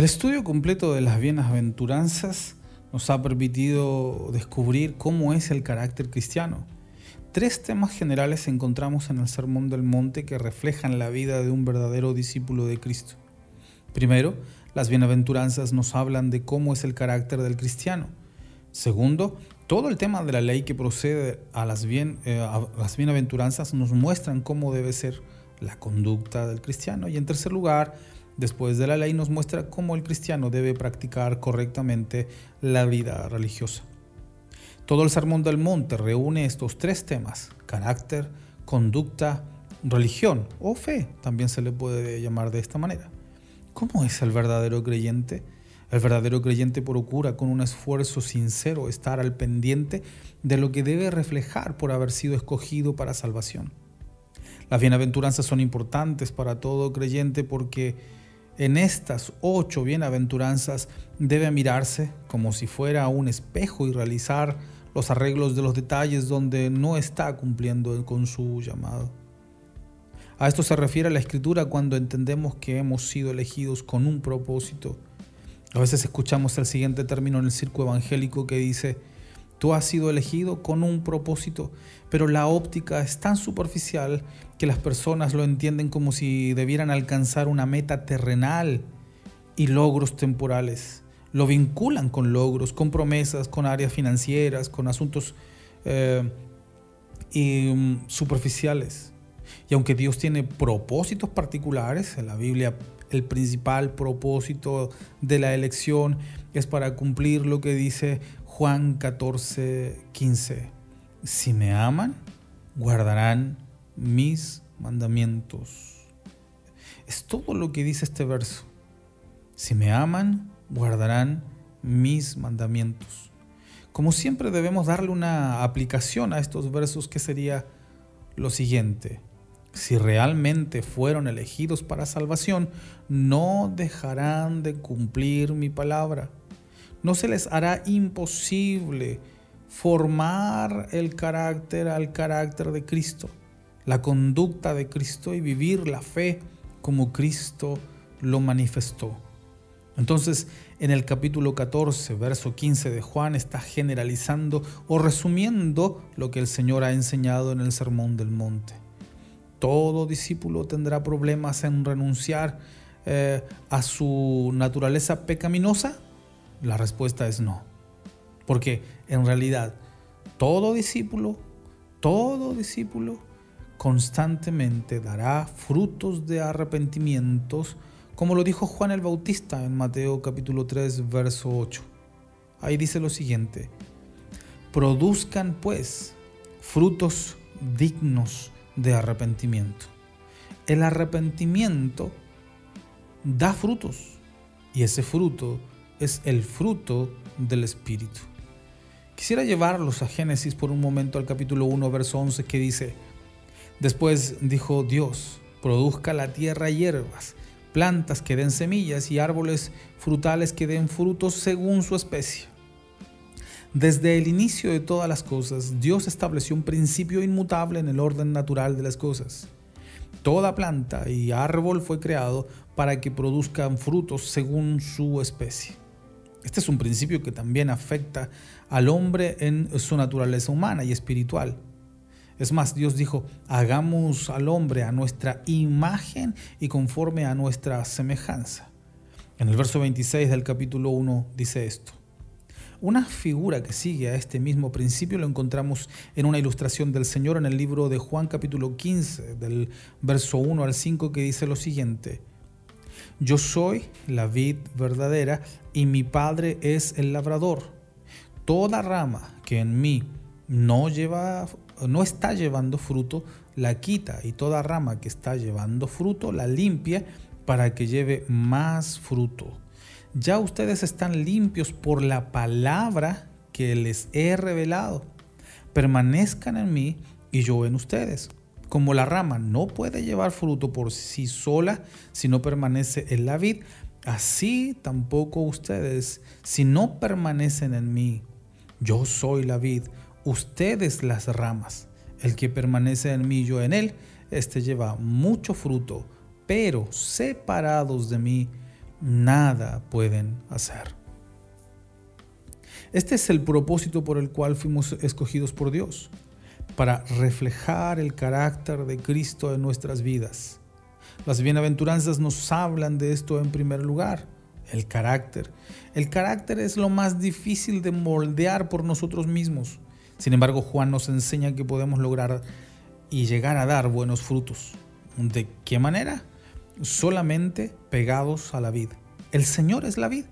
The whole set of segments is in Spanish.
El estudio completo de las bienaventuranzas nos ha permitido descubrir cómo es el carácter cristiano. Tres temas generales encontramos en el Sermón del Monte que reflejan la vida de un verdadero discípulo de Cristo. Primero, las bienaventuranzas nos hablan de cómo es el carácter del cristiano. Segundo, todo el tema de la ley que procede a las, eh, bienaventuranzas nos muestran cómo debe ser la conducta del cristiano. Y en tercer lugar, después de la ley nos muestra cómo el cristiano debe practicar correctamente la vida religiosa. Todo el Sermón del Monte reúne estos tres temas, carácter, conducta, religión o fe, también se le puede llamar de esta manera. ¿Cómo es el verdadero creyente? El verdadero creyente procura con un esfuerzo sincero estar al pendiente de lo que debe reflejar por haber sido escogido para salvación. Las bienaventuranzas son importantes para todo creyente porque en estas ocho bienaventuranzas debe mirarse como si fuera un espejo y realizar los arreglos de los detalles donde no está cumpliendo con su llamado. A esto se refiere la escritura cuando entendemos que hemos sido elegidos con un propósito. A veces escuchamos el siguiente término en el circo evangélico que dice, Tú has sido elegido con un propósito, pero la óptica es tan superficial que las personas lo entienden como si debieran alcanzar una meta terrenal y logros temporales. Lo vinculan con logros, con promesas, con áreas financieras, con asuntos eh, mm, superficiales. Y aunque Dios tiene propósitos particulares, en la Biblia el principal propósito de la elección es para cumplir lo que dice Juan 14, 15. Si me aman, guardarán mis mandamientos. Es todo lo que dice este verso. Si me aman, guardarán mis mandamientos. Como siempre debemos darle una aplicación a estos versos que sería lo siguiente. Si realmente fueron elegidos para salvación, no dejarán de cumplir mi palabra no se les hará imposible formar el carácter al carácter de Cristo, la conducta de Cristo y vivir la fe como Cristo lo manifestó. Entonces, en el capítulo 14, verso 15 de Juan, está generalizando o resumiendo lo que el Señor ha enseñado en el Sermón del Monte. Todo discípulo tendrá problemas en renunciar eh, a su naturaleza pecaminosa la respuesta es no. Porque en realidad todo discípulo, todo discípulo constantemente dará frutos de arrepentimientos, como lo dijo Juan el Bautista en Mateo capítulo 3, verso 8. Ahí dice lo siguiente, produzcan pues frutos dignos de arrepentimiento. El arrepentimiento da frutos y ese fruto es el fruto del Espíritu. Quisiera llevarlos a Génesis por un momento al capítulo 1, verso 11, que dice, Después dijo Dios, produzca la tierra hierbas, plantas que den semillas y árboles frutales que den frutos según su especie. Desde el inicio de todas las cosas, Dios estableció un principio inmutable en el orden natural de las cosas. Toda planta y árbol fue creado para que produzcan frutos según su especie. Este es un principio que también afecta al hombre en su naturaleza humana y espiritual. Es más, Dios dijo, hagamos al hombre a nuestra imagen y conforme a nuestra semejanza. En el verso 26 del capítulo 1 dice esto. Una figura que sigue a este mismo principio lo encontramos en una ilustración del Señor en el libro de Juan capítulo 15, del verso 1 al 5, que dice lo siguiente. Yo soy la vid verdadera y mi Padre es el labrador. Toda rama que en mí no lleva no está llevando fruto, la quita y toda rama que está llevando fruto la limpia para que lleve más fruto. Ya ustedes están limpios por la palabra que les he revelado. Permanezcan en mí y yo en ustedes. Como la rama no puede llevar fruto por sí sola si no permanece en la vid, así tampoco ustedes si no permanecen en mí. Yo soy la vid, ustedes las ramas. El que permanece en mí, yo en él, este lleva mucho fruto, pero separados de mí, nada pueden hacer. Este es el propósito por el cual fuimos escogidos por Dios, para reflejar el carácter de Cristo en nuestras vidas. Las bienaventuranzas nos hablan de esto en primer lugar, el carácter. El carácter es lo más difícil de moldear por nosotros mismos. Sin embargo, Juan nos enseña que podemos lograr y llegar a dar buenos frutos. ¿De qué manera? Solamente pegados a la vid. El Señor es la vid.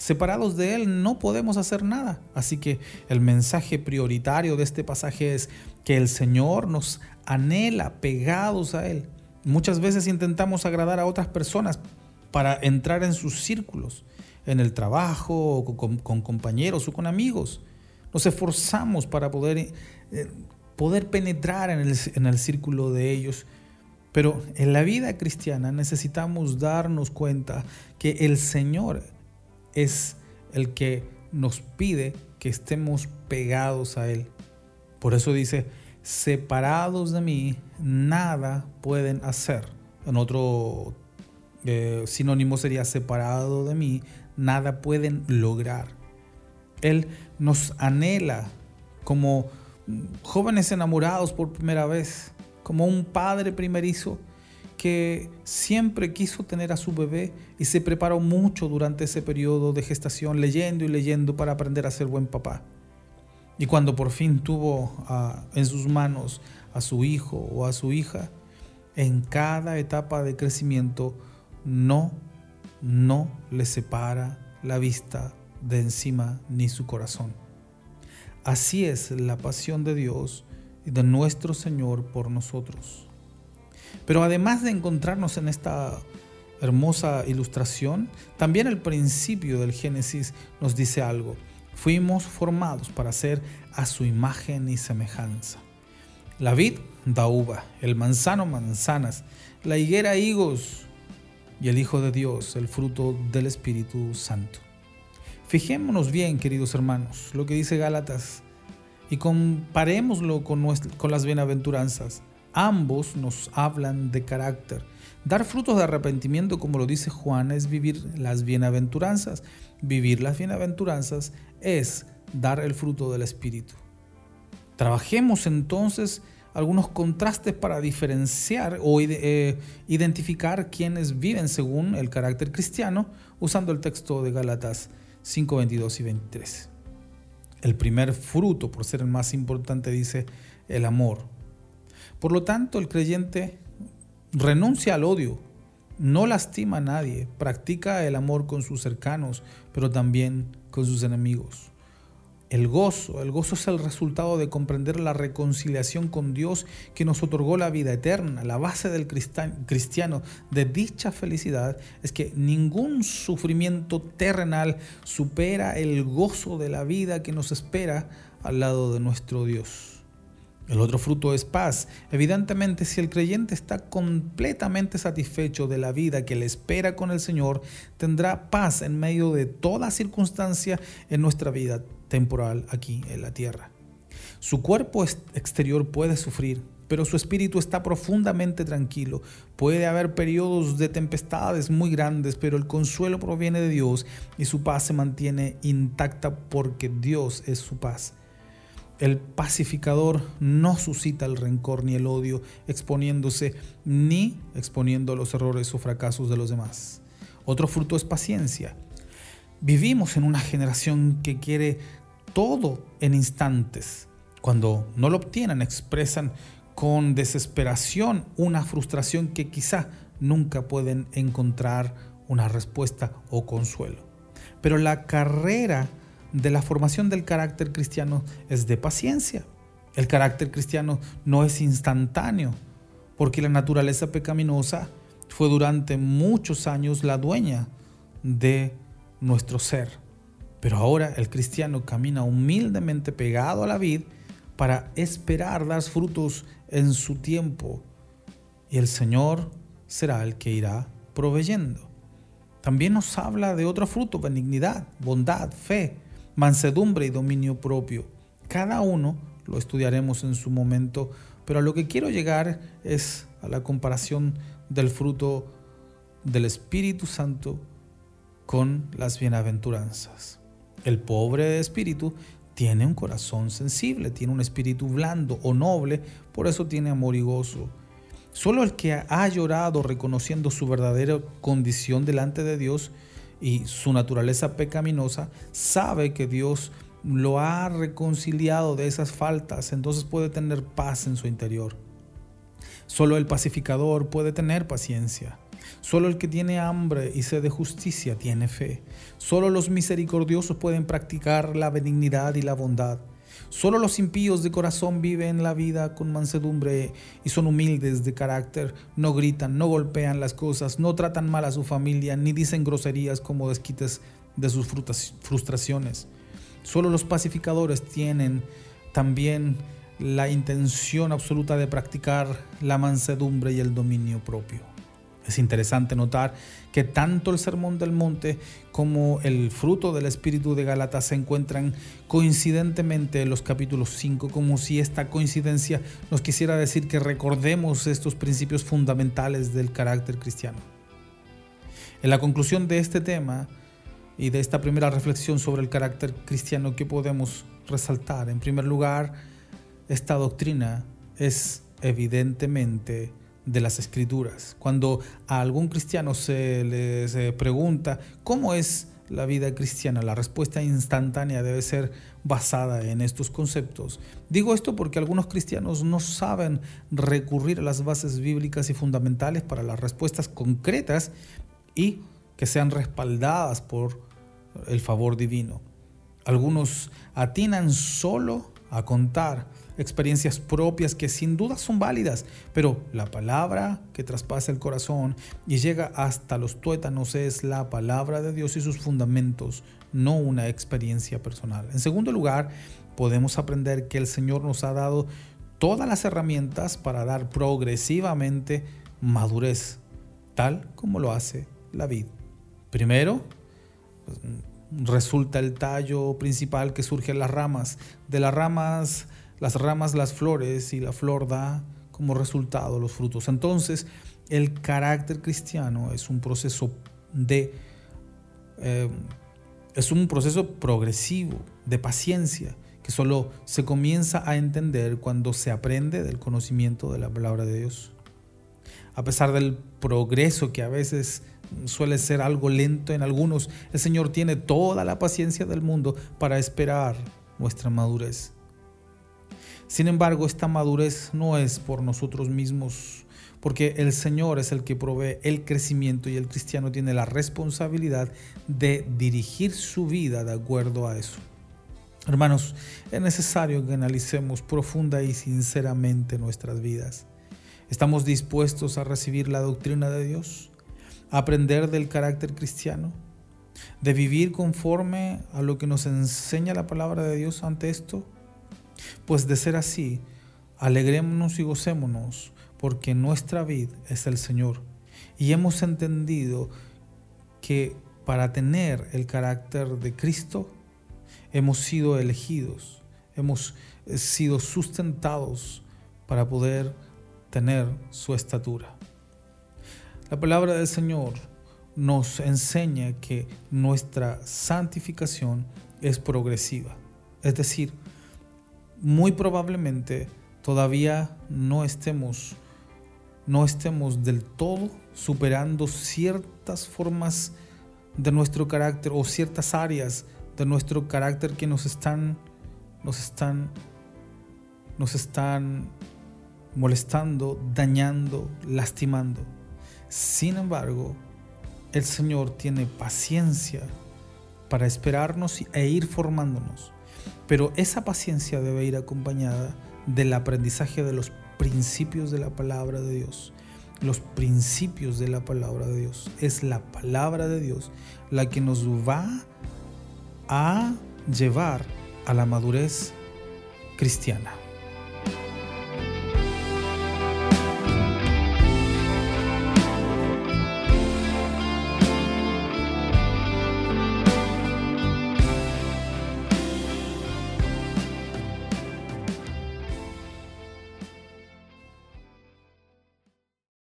Separados de Él no podemos hacer nada. Así que el mensaje prioritario de este pasaje es que el Señor nos anhela pegados a Él. Muchas veces intentamos agradar a otras personas para entrar en sus círculos, en el trabajo, con, compañeros o con amigos. Nos esforzamos para poder, eh, poder penetrar en el, en el círculo de ellos. Pero en la vida cristiana necesitamos darnos cuenta que el Señor es el que nos pide que estemos pegados a Él. Por eso dice, separados de mí, nada pueden hacer. En otro eh, sinónimo sería separado de mí, nada pueden lograr. Él nos anhela como jóvenes enamorados por primera vez, como un padre primerizo que siempre quiso tener a su bebé y se preparó mucho durante ese periodo de gestación, leyendo y leyendo para aprender a ser buen papá. Y cuando por fin tuvo en sus manos a su hijo o a su hija, en cada etapa de crecimiento no, no le separa la vista de encima ni su corazón. Así es la pasión de Dios y de nuestro Señor por nosotros. Pero además de encontrarnos en esta hermosa ilustración, también el principio del Génesis nos dice algo. Fuimos formados para ser a su imagen y semejanza. La vid da uva, el manzano manzanas, la higuera higos y el Hijo de Dios el fruto del Espíritu Santo. Fijémonos bien, queridos hermanos, lo que dice Gálatas y comparémoslo con, con las bienaventuranzas. Ambos nos hablan de carácter. Dar frutos de arrepentimiento, como lo dice Juan, es vivir las bienaventuranzas. Vivir las bienaventuranzas es dar el fruto del Espíritu. Trabajemos entonces algunos contrastes para diferenciar o eh, identificar quienes viven según el carácter cristiano usando el texto de Gálatas 5, 22 y 23. El primer fruto, por ser el más importante, dice el amor. Por lo tanto, el creyente renuncia al odio, no lastima a nadie, practica el amor con sus cercanos, pero también con sus enemigos. El gozo, el gozo es el resultado de comprender la reconciliación con Dios que nos otorgó la vida eterna. La base del cristiano de dicha felicidad es que ningún sufrimiento terrenal supera el gozo de la vida que nos espera al lado de nuestro Dios. El otro fruto es paz. Evidentemente, si el creyente está completamente satisfecho de la vida que le espera con el Señor, tendrá paz en medio de toda circunstancia en nuestra vida temporal aquí en la tierra. Su cuerpo exterior puede sufrir, pero su espíritu está profundamente tranquilo. Puede haber periodos de tempestades muy grandes, pero el consuelo proviene de Dios y su paz se mantiene intacta porque Dios es su paz. El pacificador no suscita el rencor ni el odio, exponiéndose ni exponiendo los errores o fracasos de los demás. Otro fruto es paciencia. Vivimos en una generación que quiere todo en instantes. Cuando no lo obtienen, expresan con desesperación una frustración que quizá nunca pueden encontrar una respuesta o consuelo. Pero la carrera de la formación del carácter cristiano es de paciencia. El carácter cristiano no es instantáneo, porque la naturaleza pecaminosa fue durante muchos años la dueña de nuestro ser. Pero ahora el cristiano camina humildemente pegado a la vid para esperar dar frutos en su tiempo y el Señor será el que irá proveyendo. También nos habla de otro fruto, benignidad, bondad, fe, mansedumbre y dominio propio. Cada uno lo estudiaremos en su momento, pero a lo que quiero llegar es a la comparación del fruto del Espíritu Santo con las bienaventuranzas. El pobre de espíritu tiene un corazón sensible, tiene un espíritu blando o noble, por eso tiene amor y gozo. Solo el que ha llorado reconociendo su verdadera condición delante de Dios y su naturaleza pecaminosa, sabe que Dios lo ha reconciliado de esas faltas, entonces puede tener paz en su interior. Solo el pacificador puede tener paciencia. Solo el que tiene hambre y sed de justicia tiene fe. Solo los misericordiosos pueden practicar la benignidad y la bondad. Solo los impíos de corazón viven la vida con mansedumbre y son humildes de carácter, no gritan, no golpean las cosas, no tratan mal a su familia, ni dicen groserías como desquites de sus frustraciones. Solo los pacificadores tienen también la intención absoluta de practicar la mansedumbre y el dominio propio. Es interesante notar que tanto el Sermón del Monte como el fruto del Espíritu de Gálatas se encuentran coincidentemente en los capítulos 5, como si esta coincidencia nos quisiera decir que recordemos estos principios fundamentales del carácter cristiano. En la conclusión de este tema y de esta primera reflexión sobre el carácter cristiano, ¿qué podemos resaltar? En primer lugar, esta doctrina es evidentemente de las escrituras. Cuando a algún cristiano se les pregunta cómo es la vida cristiana, la respuesta instantánea debe ser basada en estos conceptos. Digo esto porque algunos cristianos no saben recurrir a las bases bíblicas y fundamentales para las respuestas concretas y que sean respaldadas por el favor divino. Algunos atinan solo a contar experiencias propias que sin duda son válidas, pero la palabra que traspasa el corazón y llega hasta los tuétanos es la palabra de Dios y sus fundamentos, no una experiencia personal. En segundo lugar, podemos aprender que el Señor nos ha dado todas las herramientas para dar progresivamente madurez, tal como lo hace la vid. Primero, resulta el tallo principal que surge en las ramas. De las ramas las ramas, las flores y la flor da como resultado los frutos. Entonces, el carácter cristiano es un proceso de eh, es un proceso progresivo de paciencia que solo se comienza a entender cuando se aprende del conocimiento de la palabra de Dios. A pesar del progreso que a veces suele ser algo lento en algunos, el Señor tiene toda la paciencia del mundo para esperar nuestra madurez. Sin embargo, esta madurez no es por nosotros mismos, porque el Señor es el que provee el crecimiento y el cristiano tiene la responsabilidad de dirigir su vida de acuerdo a eso. Hermanos, es necesario que analicemos profunda y sinceramente nuestras vidas. ¿Estamos dispuestos a recibir la doctrina de Dios? ¿A aprender del carácter cristiano? ¿De vivir conforme a lo que nos enseña la palabra de Dios ante esto? Pues de ser así, alegrémonos y gocémonos, porque nuestra vida es el Señor. Y hemos entendido que para tener el carácter de Cristo, hemos sido elegidos, hemos sido sustentados para poder tener su estatura. La palabra del Señor nos enseña que nuestra santificación es progresiva, es decir, muy probablemente todavía no estemos no estemos del todo superando ciertas formas de nuestro carácter o ciertas áreas de nuestro carácter que nos están nos están nos están molestando, dañando, lastimando. Sin embargo, el Señor tiene paciencia para esperarnos e ir formándonos. Pero esa paciencia debe ir acompañada del aprendizaje de los principios de la palabra de Dios. Los principios de la palabra de Dios. Es la palabra de Dios la que nos va a llevar a la madurez cristiana.